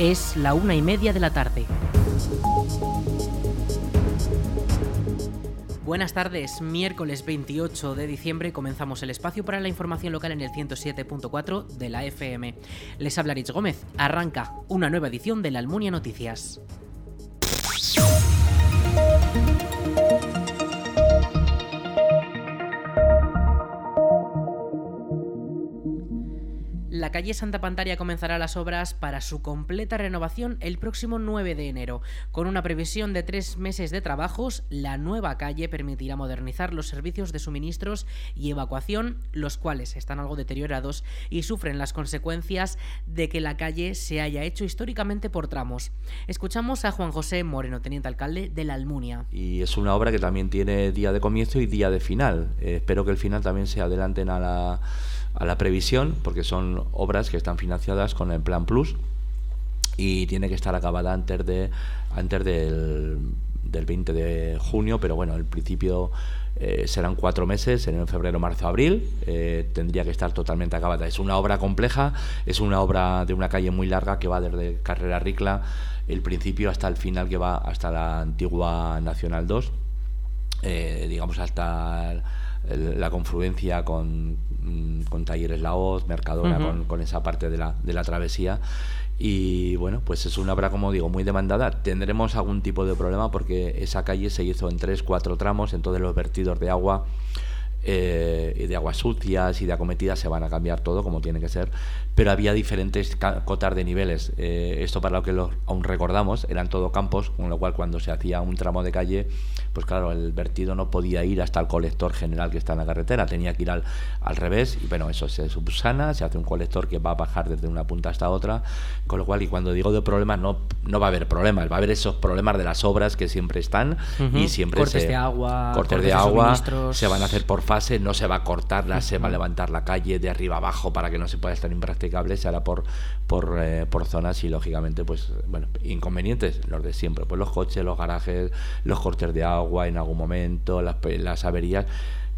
Es la una y media de la tarde. Buenas tardes, miércoles 28 de diciembre comenzamos el espacio para la información local en el 107.4 de la FM. Les habla Rich Gómez. Arranca una nueva edición de la Almunia Noticias. La calle Santa Pantaria comenzará las obras para su completa renovación el próximo 9 de enero. Con una previsión de tres meses de trabajos, la nueva calle permitirá modernizar los servicios de suministros y evacuación, los cuales están algo deteriorados y sufren las consecuencias de que la calle se haya hecho históricamente por tramos. Escuchamos a Juan José Moreno, teniente alcalde de la Almunia. Y es una obra que también tiene día de comienzo y día de final. Eh, espero que el final también se adelanten a la a la previsión, porque son obras que están financiadas con el Plan Plus y tiene que estar acabada antes de antes del, del 20 de junio, pero bueno, el principio eh, serán cuatro meses, en febrero, marzo, abril, eh, tendría que estar totalmente acabada. Es una obra compleja, es una obra de una calle muy larga que va desde Carrera Ricla, el principio hasta el final que va hasta la antigua Nacional 2, eh, digamos hasta la confluencia con, mm, con Talleres La Hoz, Mercadona, con, esa parte de la, de la travesía. Y bueno, pues es una obra, como digo, muy demandada. Tendremos algún tipo de problema porque esa calle se hizo en tres, cuatro tramos, entonces los vertidos de agua eh, y de aguas sucias y de acometidas se van a cambiar todo como tiene que ser, pero había diferentes cotas de niveles. Eh, esto para lo que lo, aún recordamos, eran todo campos, con lo cual cuando se hacía un tramo de calle, pues claro, el vertido no podía ir hasta el colector general que está en la carretera, tenía que ir al, al revés y bueno, eso se subsana, se hace un colector que va a bajar desde una punta hasta otra, con lo cual y cuando digo de problemas no, no va a haber problemas, va a haber esos problemas de las obras que siempre están y siempre cortes de agua, cortes, de agua se van a hacer por fase, no se va a cortar, se va a levantar la calle de arriba abajo para que no se pueda estar impracticable, se hará por, por, eh, por zonas y lógicamente, pues, bueno, inconvenientes, los de siempre, pues los coches, los garajes, los cortes de agua en algún momento, las, las averías.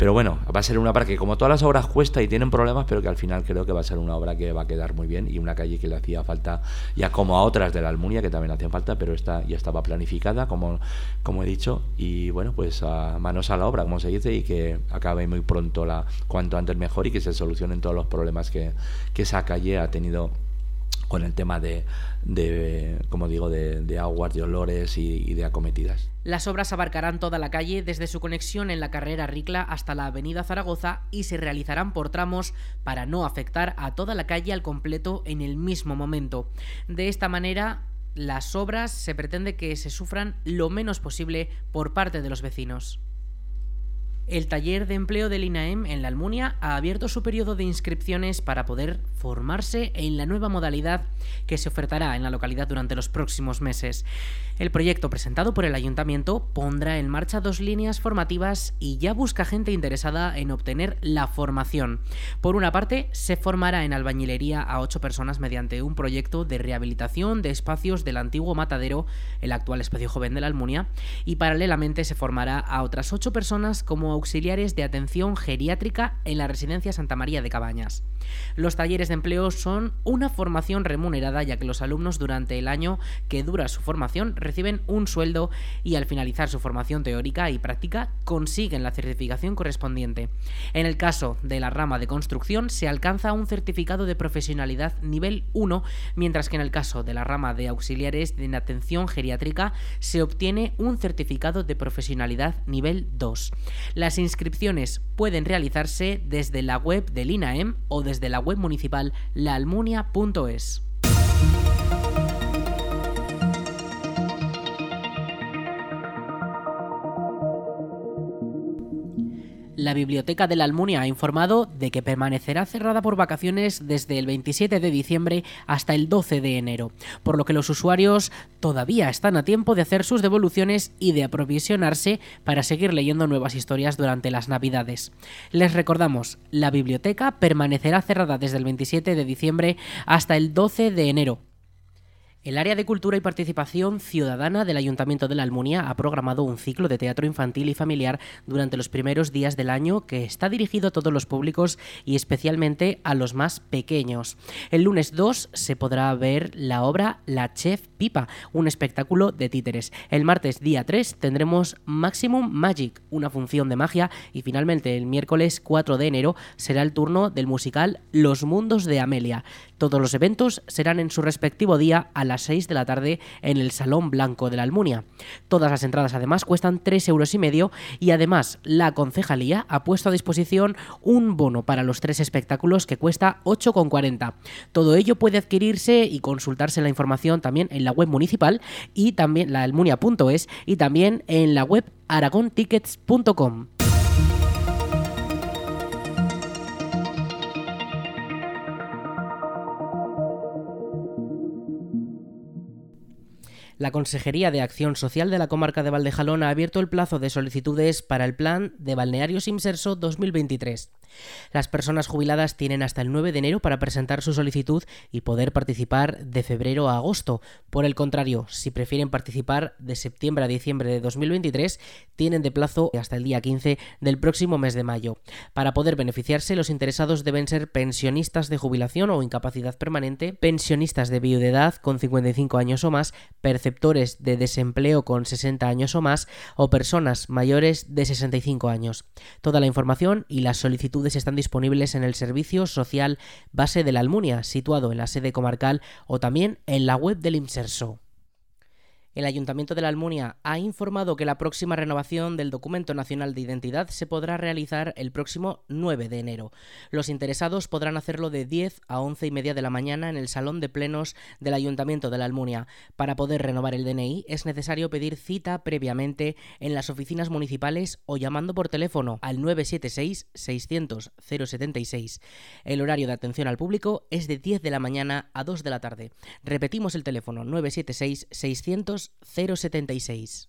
Pero bueno, va a ser una obra que como todas las obras cuesta y tienen problemas, pero que al final creo que va a ser una obra que va a quedar muy bien y una calle que le hacía falta, ya como a otras de la Almunia, que también hacían falta, pero esta ya estaba planificada, como, como he dicho, y bueno, pues a manos a la obra, como se dice, y que acabe muy pronto, la cuanto antes mejor y que se solucionen todos los problemas que, que esa calle ha tenido con el tema de, como digo, de, aguas, de olores y, de acometidas. Las obras abarcarán toda la calle desde su conexión en la carrera Ricla hasta la avenida Zaragoza y se realizarán por tramos para no afectar a toda la calle al completo en el mismo momento. De esta manera, las obras se pretende que se sufran lo menos posible por parte de los vecinos. El taller de empleo del INAEM en la Almunia ha abierto su periodo de inscripciones para poder formarse en la nueva modalidad que se ofertará en la localidad durante los próximos meses. El proyecto presentado por el ayuntamiento pondrá en marcha dos líneas formativas y ya busca gente interesada en obtener la formación. Por una parte, se formará en albañilería a ocho personas mediante un proyecto de rehabilitación de espacios del antiguo matadero, el actual espacio joven de la Almunia, y paralelamente se formará a otras ocho personas como auxiliares de atención geriátrica en la residencia Santa María de Cabañas. Los talleres de empleo son una formación remunerada ya que los alumnos durante el año que dura su formación reciben un sueldo y al finalizar su formación teórica y práctica consiguen la certificación correspondiente. En el caso de la rama de construcción se alcanza un certificado de profesionalidad nivel 1, mientras que en el caso de la rama de auxiliares de atención geriátrica se obtiene un certificado de profesionalidad nivel 2. Las inscripciones pueden realizarse desde la web del INAEM o desde la web municipal laalmunia.es. La Biblioteca de la Almunia ha informado de que permanecerá cerrada por vacaciones desde el 27 de diciembre hasta el 12 de enero, por lo que los usuarios todavía están a tiempo de hacer sus devoluciones y de aprovisionarse para seguir leyendo nuevas historias durante las Navidades. Les recordamos, la biblioteca permanecerá cerrada desde el 27 de diciembre hasta el 12 de enero, El área de cultura y participación ciudadana del Ayuntamiento de la Almunia ha programado un ciclo de teatro infantil y familiar durante los primeros días del año que está dirigido a todos los públicos y especialmente a los más pequeños. El lunes 2 se podrá ver la obra La Chef Pipa, un espectáculo de títeres. El martes día 3 tendremos Maximum Magic, una función de magia y finalmente el miércoles 4 de enero será el turno del musical Los Mundos de Amelia. Todos los eventos serán en su respectivo día a las 6 de la tarde en el Salón Blanco de la Almunia. Todas las entradas además cuestan 3 euros y medio y además la concejalía ha puesto a disposición un bono para los tres espectáculos que cuesta 8,40. Todo ello puede adquirirse y consultarse la información también en la web municipal y también la almunia.es y también en la web aragontickets.com. La Consejería de Acción Social de la Comarca de Valdejalón ha abierto el plazo de solicitudes para el Plan de Balnearios Inserso 2023. Las personas jubiladas tienen hasta el 9 de enero para presentar su solicitud y poder participar de febrero a agosto. Por el contrario, si prefieren participar de septiembre a diciembre de 2023, tienen de plazo hasta el día 15 del próximo mes de mayo. Para poder beneficiarse, los interesados deben ser pensionistas de jubilación o incapacidad permanente, pensionistas de viudedad con 55 años o más, perceptores de desempleo con 60 años o más o personas mayores de 65 años. Toda la información y las solicitudes están disponibles en el Servicio Social Base de la Almunia, situado en la sede comarcal o también en la web del IMSERSO. El Ayuntamiento de la Almunia ha informado que la próxima renovación del Documento Nacional de Identidad se podrá realizar el próximo 9 de enero. Los interesados podrán hacerlo de 10 a 11 y media de la mañana en el Salón de Plenos del Ayuntamiento de la Almunia. Para poder renovar el DNI es necesario pedir cita previamente en las oficinas municipales o llamando por teléfono al 976 600 076. El horario de atención al público es de 10 de la mañana a 2 de la tarde. Repetimos el teléfono 976 600 076.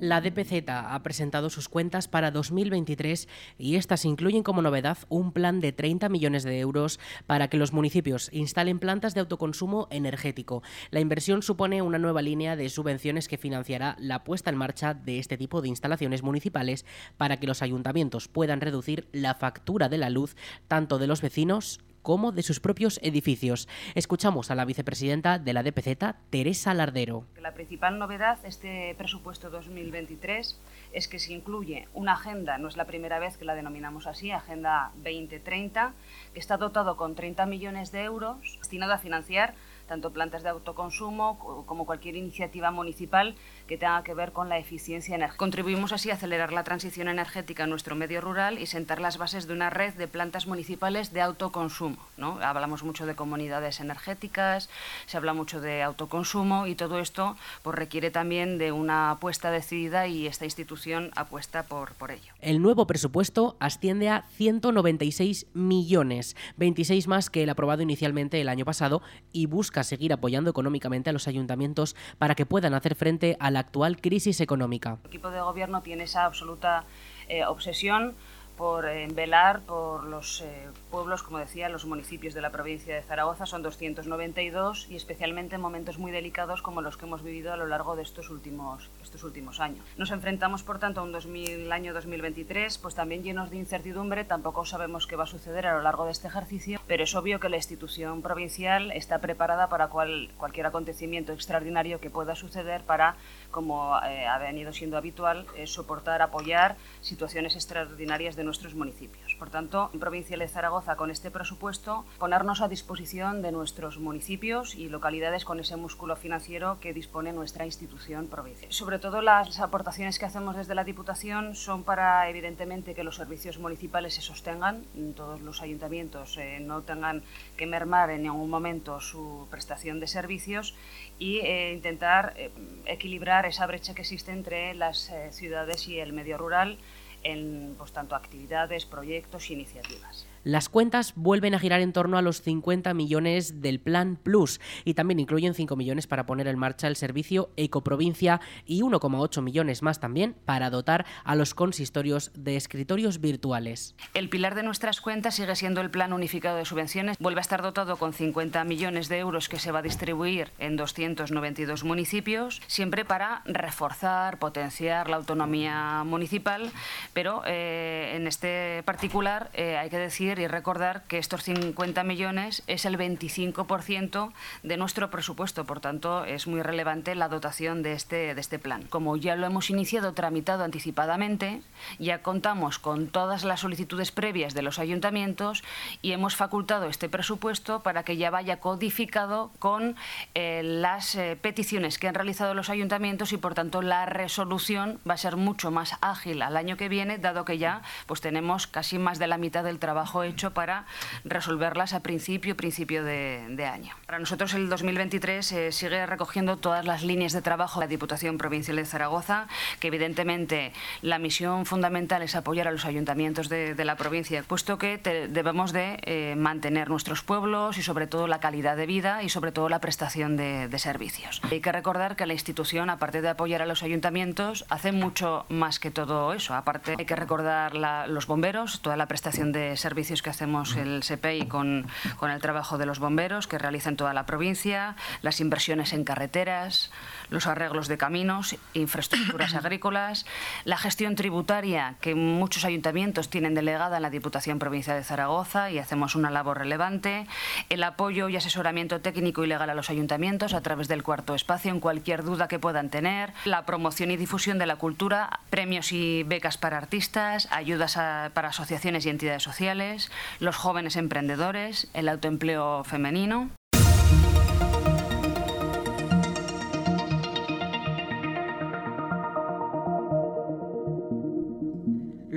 La DPZ ha presentado sus cuentas para 2023 y estas incluyen como novedad un plan de 30 millones de euros para que los municipios instalen plantas de autoconsumo energético. La inversión supone una nueva línea de subvenciones que financiará la puesta en marcha de este tipo de instalaciones municipales para que los ayuntamientos puedan reducir la factura de la luz tanto de los vecinos como de sus propios edificios. Escuchamos a la vicepresidenta de la DPZ, Teresa Lardero. La principal novedad de este presupuesto 2023 es que se incluye una agenda, no es la primera vez que la denominamos así, Agenda 2030, que está dotado con 30 millones de euros destinado a financiar tanto plantas de autoconsumo como cualquier iniciativa municipal que tenga que ver con la eficiencia energética. Contribuimos así a acelerar la transición energética en nuestro medio rural y sentar las bases de una red de plantas municipales de autoconsumo. ¿no? Hablamos mucho de comunidades energéticas, se habla mucho de autoconsumo y todo esto pues, requiere también de una apuesta decidida y esta institución apuesta por, por ello. El nuevo presupuesto asciende a 196 millones, 26 más que el aprobado inicialmente el año pasado y busca seguir apoyando económicamente a los ayuntamientos para que puedan hacer frente a la actual crisis económica. El equipo de gobierno tiene esa absoluta eh, obsesión por eh, velar por los eh, pueblos, como decía, los municipios de la provincia de Zaragoza, son 292 y especialmente en momentos muy delicados como los que hemos vivido a lo largo de estos últimos, estos últimos años. Nos enfrentamos, por tanto, a un 2000, año 2023 pues también llenos de incertidumbre, tampoco sabemos qué va a suceder a lo largo de este ejercicio, pero es obvio que la institución provincial está preparada para cual, cualquier acontecimiento extraordinario que pueda suceder para, como eh, ha venido siendo habitual, soportar, apoyar situaciones extraordinarias de nuestros municipios. Por tanto, en Provincia de Zaragoza, con este presupuesto, ponernos a disposición de nuestros municipios y localidades con ese músculo financiero que dispone nuestra institución provincial. Sobre todo, las aportaciones que hacemos desde la Diputación son para, evidentemente, que los servicios municipales se sostengan, todos los ayuntamientos eh, no tengan que mermar en ningún momento su prestación de servicios y eh, intentar eh, equilibrar esa brecha que existe entre las ciudades y el medio rural en pues, tanto actividades, proyectos e iniciativas. Las cuentas vuelven a girar en torno a los 50 millones del Plan Plus y también incluyen 5 millones para poner en marcha el servicio Ecoprovincia y 1,8 millones más también para dotar a los consistorios de escritorios virtuales. El pilar de nuestras cuentas sigue siendo el Plan Unificado de Subvenciones. Vuelve a estar dotado con 50 millones de euros que se va a distribuir en 292 municipios, siempre para reforzar, potenciar la autonomía municipal, pero eh, en este particular eh, hay que decir y recordar que estos 50 millones es el 25% de nuestro presupuesto, por tanto es muy relevante la dotación de este, de este plan. Como ya lo hemos iniciado tramitado anticipadamente, ya contamos con todas las solicitudes previas de los ayuntamientos y hemos facultado este presupuesto para que ya vaya codificado con eh, las eh, peticiones que han realizado los ayuntamientos y por tanto la resolución va a ser mucho más ágil al año que viene, dado que ya pues tenemos casi más de la mitad del trabajo hecho para resolverlas a principio, principio de, año. Para nosotros el 2023 eh, sigue recogiendo todas las líneas de trabajo de la Diputación Provincial de Zaragoza, que evidentemente la misión fundamental es apoyar a los ayuntamientos de, la provincia, puesto que debemos de eh, mantener nuestros pueblos y sobre todo la calidad de vida y sobre todo la prestación de, servicios. Hay que recordar que la institución, aparte de apoyar a los ayuntamientos, hace mucho más que todo eso. Aparte hay que recordar los bomberos, toda la prestación de servicios que hacemos el SEPEI con, con el trabajo de los bomberos que realizan toda la provincia, las inversiones en carreteras, los arreglos de caminos, infraestructuras agrícolas, la gestión tributaria que muchos ayuntamientos tienen delegada en la Diputación Provincial de Zaragoza y hacemos una labor relevante, el apoyo y asesoramiento técnico y legal a los ayuntamientos a través del cuarto espacio en cualquier duda que puedan tener, la promoción y difusión de la cultura, premios y becas para artistas, ayudas para asociaciones y entidades sociales, los jóvenes emprendedores, el autoempleo femenino.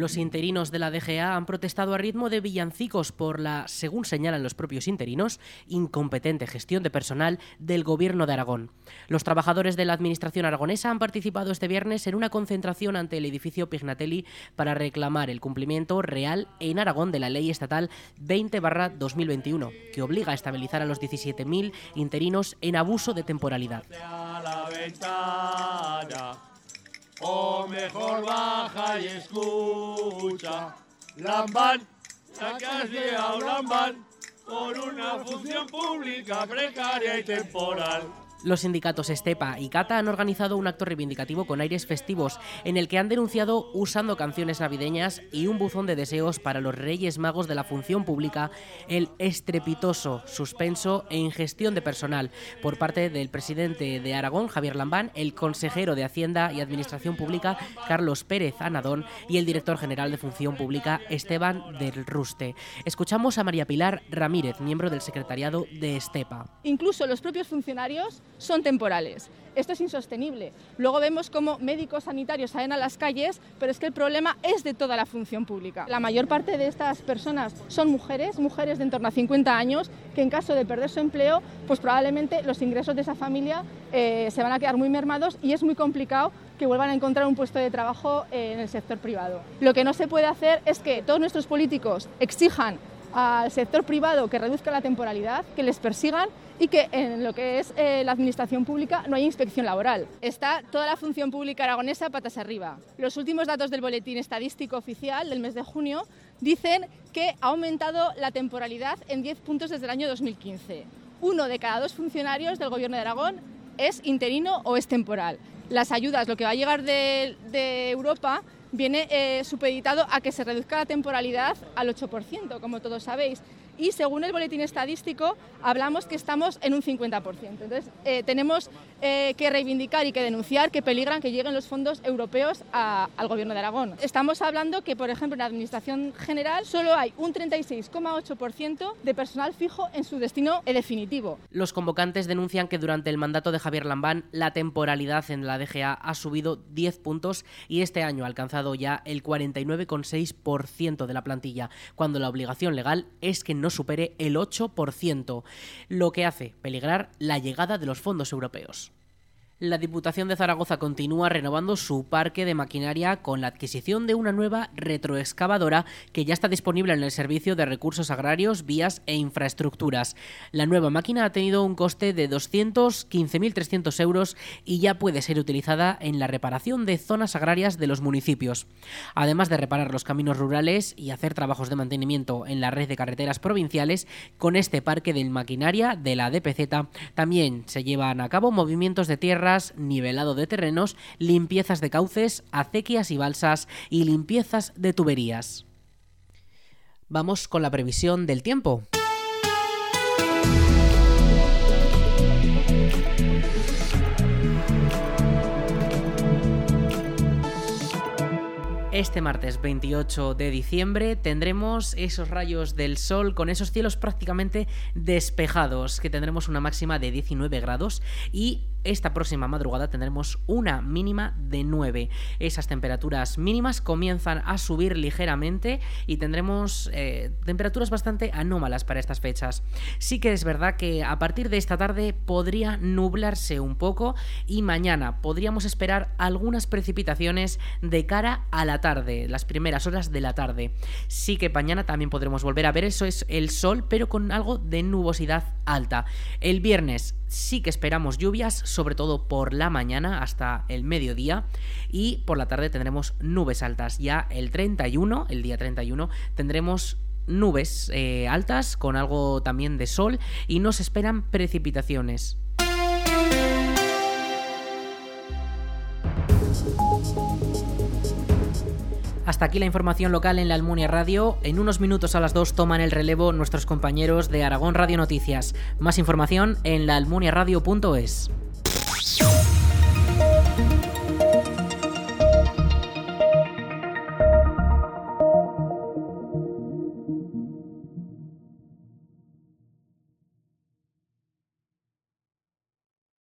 Los interinos de la DGA han protestado a ritmo de villancicos por la, según señalan los propios interinos, incompetente gestión de personal del Gobierno de Aragón. Los trabajadores de la Administración aragonesa han participado este viernes en una concentración ante el edificio Pignatelli para reclamar el cumplimiento real en Aragón de la Ley Estatal 20-2021, que obliga a estabilizar a los 17.000 interinos en abuso de temporalidad. O mejor baja y escucha. Lamban, la que has llegado Lamban, por una función pública precaria y temporal. Los sindicatos Estepa y Cata han organizado un acto reivindicativo con aires festivos en el que han denunciado usando canciones navideñas y un buzón de deseos para los Reyes Magos de la función pública el estrepitoso suspenso e ingestión de personal por parte del presidente de Aragón, Javier Lambán, el consejero de Hacienda y Administración Pública, Carlos Pérez Anadón, y el director general de Función Pública, Esteban del Ruste. Escuchamos a María Pilar Ramírez, miembro del secretariado de Estepa. Incluso los propios funcionarios son temporales. Esto es insostenible. Luego vemos cómo médicos sanitarios salen a las calles, pero es que el problema es de toda la función pública. La mayor parte de estas personas son mujeres, mujeres de en torno a 50 años, que en caso de perder su empleo, pues probablemente los ingresos de esa familia eh, se van a quedar muy mermados y es muy complicado que vuelvan a encontrar un puesto de trabajo en el sector privado. Lo que no se puede hacer es que todos nuestros políticos exijan al sector privado que reduzca la temporalidad, que les persigan y que en lo que es eh, la administración pública no hay inspección laboral. Está toda la función pública aragonesa patas arriba. Los últimos datos del boletín estadístico oficial del mes de junio dicen que ha aumentado la temporalidad en 10 puntos desde el año 2015. Uno de cada dos funcionarios del Gobierno de Aragón es interino o es temporal. Las ayudas, lo que va a llegar de, de Europa, viene eh, supeditado a que se reduzca la temporalidad al 8%, como todos sabéis y según el boletín estadístico hablamos que estamos en un 50%. Entonces eh, tenemos eh, que reivindicar y que denunciar que peligran que lleguen los fondos europeos al Gobierno de Aragón. Estamos hablando que, por ejemplo, en la Administración General solo hay un 36,8% de personal fijo en su destino definitivo. Los convocantes denuncian que durante el mandato de Javier Lambán la temporalidad en la DGA ha subido 10 puntos y este año ha alcanzado ya el 49,6% de la plantilla, cuando la obligación legal es que no supere el 8%, lo que hace peligrar la llegada de los fondos europeos. La Diputación de Zaragoza continúa renovando su parque de maquinaria con la adquisición de una nueva retroexcavadora que ya está disponible en el Servicio de Recursos Agrarios, Vías e Infraestructuras. La nueva máquina ha tenido un coste de 215.300 euros y ya puede ser utilizada en la reparación de zonas agrarias de los municipios. Además de reparar los caminos rurales y hacer trabajos de mantenimiento en la red de carreteras provinciales, con este parque de maquinaria de la DPZ también se llevan a cabo movimientos de nivelado de terrenos, limpiezas de cauces, acequias y balsas y limpiezas de tuberías. Vamos con la previsión del tiempo. Este martes 28 de diciembre tendremos esos rayos del sol con esos cielos prácticamente despejados, que tendremos una máxima de 19 grados y esta próxima madrugada tendremos una mínima de 9. Esas temperaturas mínimas comienzan a subir ligeramente y tendremos eh, temperaturas bastante anómalas para estas fechas. Sí que es verdad que a partir de esta tarde podría nublarse un poco y mañana podríamos esperar algunas precipitaciones de cara a la tarde, las primeras horas de la tarde. Sí que mañana también podremos volver a ver eso es el sol, pero con algo de nubosidad alta. El viernes sí que esperamos lluvias, sobre todo por la mañana hasta el mediodía y por la tarde tendremos nubes altas. Ya el 31, el día 31, tendremos nubes eh, altas con algo también de sol y nos esperan precipitaciones. Hasta aquí la información local en la Almunia Radio. En unos minutos a las 2 toman el relevo nuestros compañeros de Aragón Radio Noticias. Más información en laalmuniaradio.es.